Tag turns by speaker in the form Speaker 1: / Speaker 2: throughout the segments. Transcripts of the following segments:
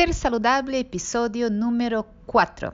Speaker 1: Ser Saludable, episodio número 4.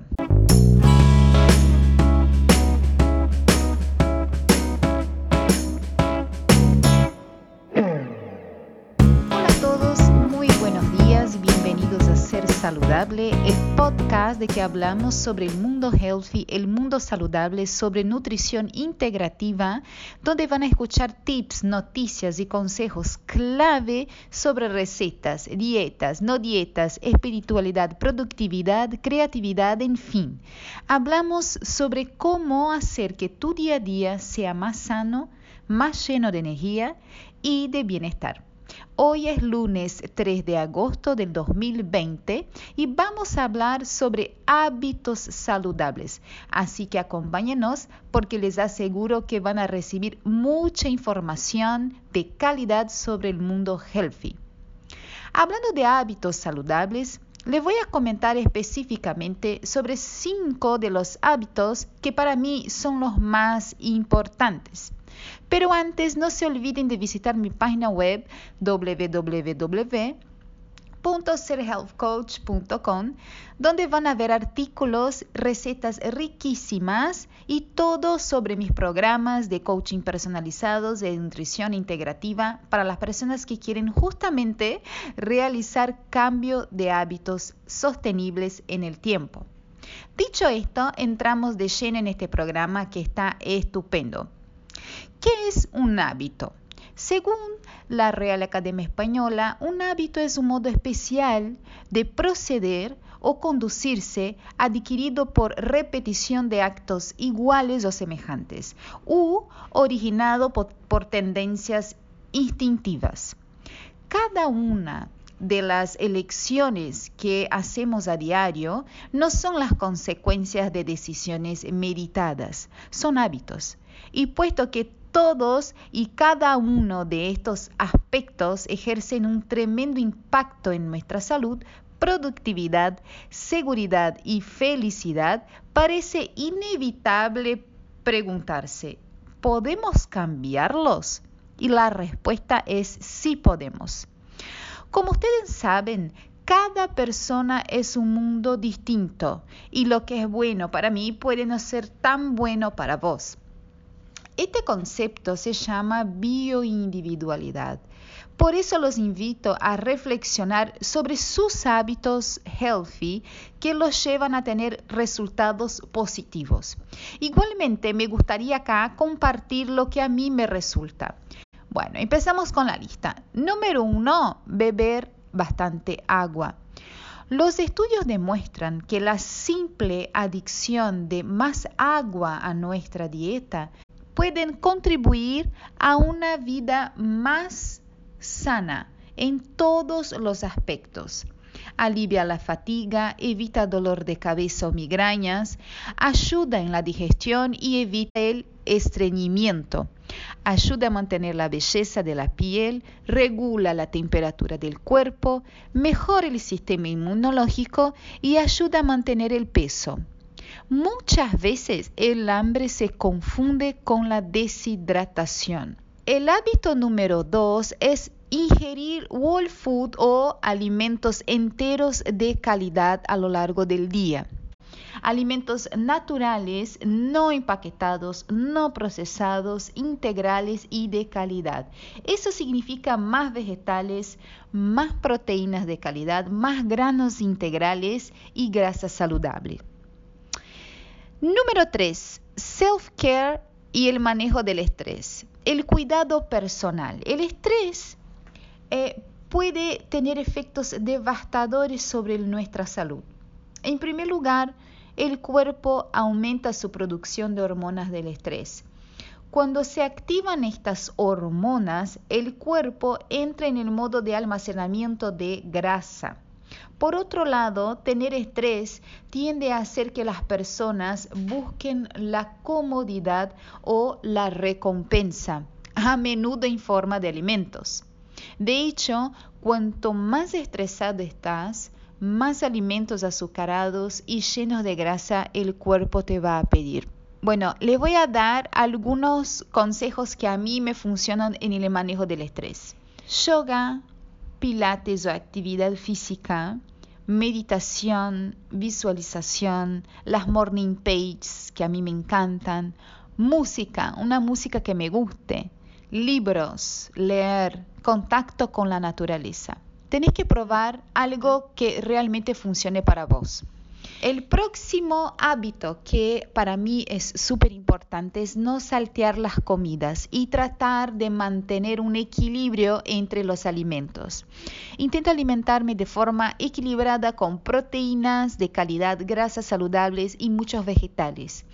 Speaker 1: Saludable, el podcast de que hablamos sobre el mundo healthy, el mundo saludable, sobre nutrición integrativa, donde van a escuchar tips, noticias y consejos clave sobre recetas, dietas, no dietas, espiritualidad, productividad, creatividad, en fin. Hablamos sobre cómo hacer que tu día a día sea más sano, más lleno de energía y de bienestar. Hoy es lunes 3 de agosto del 2020 y vamos a hablar sobre hábitos saludables. Así que acompáñenos porque les aseguro que van a recibir mucha información de calidad sobre el mundo healthy. Hablando de hábitos saludables, les voy a comentar específicamente sobre cinco de los hábitos que para mí son los más importantes. Pero antes no se olviden de visitar mi página web www.serhealthcoach.com donde van a ver artículos, recetas riquísimas y todo sobre mis programas de coaching personalizados de nutrición integrativa para las personas que quieren justamente realizar cambio de hábitos sostenibles en el tiempo. Dicho esto, entramos de lleno en este programa que está estupendo. ¿Qué es un hábito? Según la Real Academia Española, un hábito es un modo especial de proceder o conducirse adquirido por repetición de actos iguales o semejantes, u originado por, por tendencias instintivas. Cada una de las elecciones que hacemos a diario no son las consecuencias de decisiones meditadas, son hábitos. Y puesto que todos y cada uno de estos aspectos ejercen un tremendo impacto en nuestra salud, productividad, seguridad y felicidad, parece inevitable preguntarse, ¿podemos cambiarlos? Y la respuesta es sí podemos. Como ustedes saben, cada persona es un mundo distinto y lo que es bueno para mí puede no ser tan bueno para vos. Este concepto se llama bioindividualidad. Por eso los invito a reflexionar sobre sus hábitos healthy que los llevan a tener resultados positivos. Igualmente me gustaría acá compartir lo que a mí me resulta. Bueno, empezamos con la lista. Número uno, beber bastante agua. Los estudios demuestran que la simple adicción de más agua a nuestra dieta pueden contribuir a una vida más sana en todos los aspectos. Alivia la fatiga, evita dolor de cabeza o migrañas, ayuda en la digestión y evita el estreñimiento. Ayuda a mantener la belleza de la piel, regula la temperatura del cuerpo, mejora el sistema inmunológico y ayuda a mantener el peso. Muchas veces el hambre se confunde con la deshidratación. El hábito número dos es ingerir whole food o alimentos enteros de calidad a lo largo del día. Alimentos naturales, no empaquetados, no procesados, integrales y de calidad. Eso significa más vegetales, más proteínas de calidad, más granos integrales y grasa saludable. Número 3. Self-care y el manejo del estrés. El cuidado personal. El estrés eh, puede tener efectos devastadores sobre nuestra salud. En primer lugar, el cuerpo aumenta su producción de hormonas del estrés. Cuando se activan estas hormonas, el cuerpo entra en el modo de almacenamiento de grasa. Por otro lado, tener estrés tiende a hacer que las personas busquen la comodidad o la recompensa, a menudo en forma de alimentos. De hecho, cuanto más estresado estás, más alimentos azucarados y llenos de grasa el cuerpo te va a pedir. Bueno, le voy a dar algunos consejos que a mí me funcionan en el manejo del estrés. Yoga, pilates o actividad física, meditación, visualización, las morning pages que a mí me encantan, música, una música que me guste, libros, leer, contacto con la naturaleza. Tenéis que probar algo que realmente funcione para vos. El próximo hábito que para mí es súper importante es no saltear las comidas y tratar de mantener un equilibrio entre los alimentos. Intento alimentarme de forma equilibrada con proteínas de calidad, grasas saludables y muchos vegetales.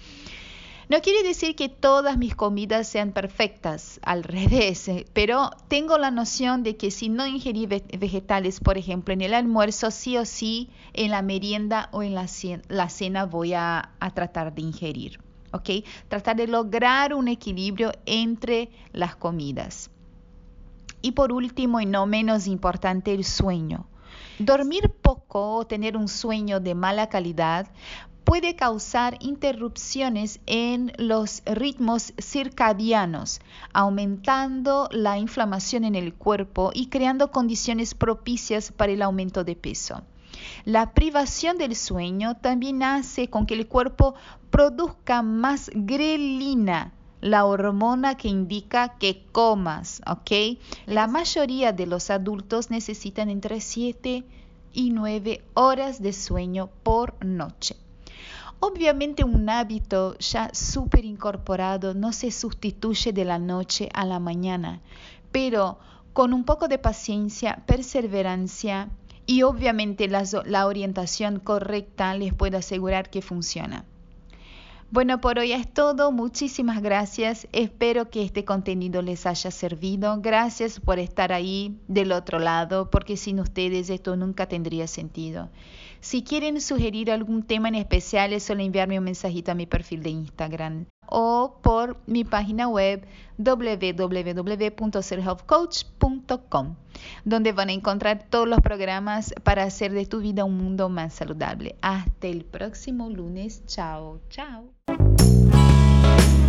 Speaker 1: No quiere decir que todas mis comidas sean perfectas, al revés, eh, pero tengo la noción de que si no ingerí vegetales, por ejemplo, en el almuerzo, sí o sí, en la merienda o en la cena, voy a, tratar de ingerir. ¿Ok? Tratar de lograr un equilibrio entre las comidas. Y por último, y no menos importante, el sueño. Dormir poco o tener un sueño de mala calidad puede causar interrupciones en los ritmos circadianos, aumentando la inflamación en el cuerpo y creando condiciones propicias para el aumento de peso. La privación del sueño también hace con que el cuerpo produzca más grelina, la hormona que indica que comas, ¿ok? La mayoría de los adultos necesitan entre 7 y 9 horas de sueño por noche. Obviamente un hábito ya súper incorporado no se sustituye de la noche a la mañana, pero con un poco de paciencia, perseverancia y obviamente la, la orientación correcta les puedo asegurar que funciona. Bueno, por hoy es todo. Muchísimas gracias. Espero que este contenido les haya servido. Gracias por estar ahí del otro lado, porque sin ustedes esto nunca tendría sentido. Si quieren sugerir algún tema en especial, es solo enviarme un mensajito a mi perfil de Instagram o por mi página web www.selfhelpcoach.com, donde van a encontrar todos los programas para hacer de tu vida un mundo más saludable. Hasta el próximo lunes. Chao, chao. you